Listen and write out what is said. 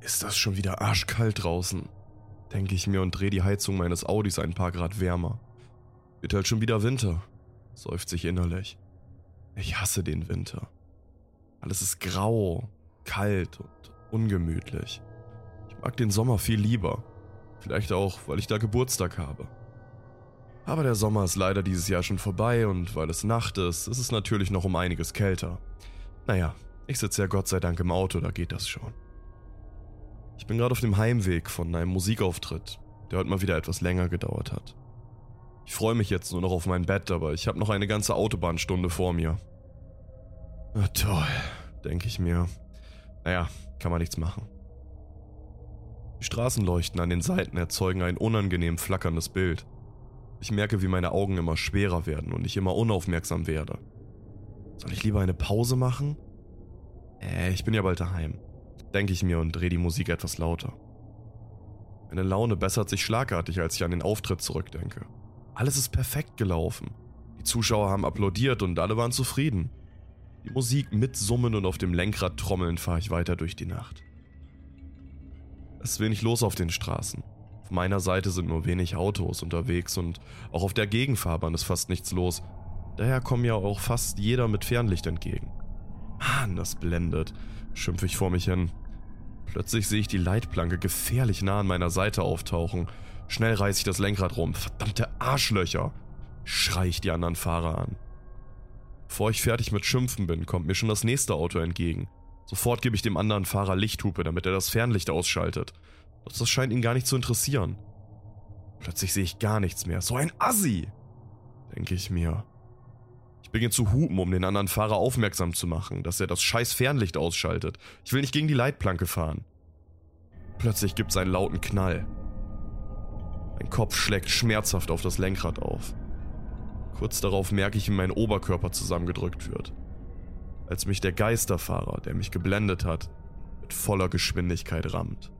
Ist das schon wieder arschkalt draußen? Denke ich mir und drehe die Heizung meines Audis ein paar Grad wärmer. Wird halt schon wieder Winter, seufzt sich innerlich. Ich hasse den Winter. Alles ist grau, kalt und ungemütlich. Ich mag den Sommer viel lieber. Vielleicht auch, weil ich da Geburtstag habe. Aber der Sommer ist leider dieses Jahr schon vorbei und weil es Nacht ist, ist es natürlich noch um einiges kälter. Naja, ich sitze ja Gott sei Dank im Auto, da geht das schon. Ich bin gerade auf dem Heimweg von einem Musikauftritt, der heute mal wieder etwas länger gedauert hat. Ich freue mich jetzt nur noch auf mein Bett, aber ich habe noch eine ganze Autobahnstunde vor mir. Na toll, denke ich mir. Naja, kann man nichts machen. Die Straßenleuchten an den Seiten erzeugen ein unangenehm flackerndes Bild. Ich merke, wie meine Augen immer schwerer werden und ich immer unaufmerksam werde. Soll ich lieber eine Pause machen? Äh, ich bin ja bald daheim denke ich mir und drehe die Musik etwas lauter. Meine Laune bessert sich schlagartig, als ich an den Auftritt zurückdenke. Alles ist perfekt gelaufen. Die Zuschauer haben applaudiert und alle waren zufrieden. Die Musik mitsummen und auf dem Lenkrad trommeln fahre ich weiter durch die Nacht. Es ist wenig los auf den Straßen. Auf meiner Seite sind nur wenig Autos unterwegs und auch auf der Gegenfahrbahn ist fast nichts los. Daher kommt ja auch fast jeder mit Fernlicht entgegen. Mann, das blendet, schimpfe ich vor mich hin. Plötzlich sehe ich die Leitplanke gefährlich nah an meiner Seite auftauchen. Schnell reiße ich das Lenkrad rum. Verdammte Arschlöcher! Schrei ich die anderen Fahrer an. Bevor ich fertig mit Schimpfen bin, kommt mir schon das nächste Auto entgegen. Sofort gebe ich dem anderen Fahrer Lichthupe, damit er das Fernlicht ausschaltet. Doch das scheint ihn gar nicht zu interessieren. Plötzlich sehe ich gar nichts mehr. So ein Assi! Denke ich mir. Ich beginne zu hupen, um den anderen Fahrer aufmerksam zu machen, dass er das scheiß Fernlicht ausschaltet. Ich will nicht gegen die Leitplanke fahren. Plötzlich gibt es einen lauten Knall. Mein Kopf schlägt schmerzhaft auf das Lenkrad auf. Kurz darauf merke ich, wie mein Oberkörper zusammengedrückt wird. Als mich der Geisterfahrer, der mich geblendet hat, mit voller Geschwindigkeit rammt.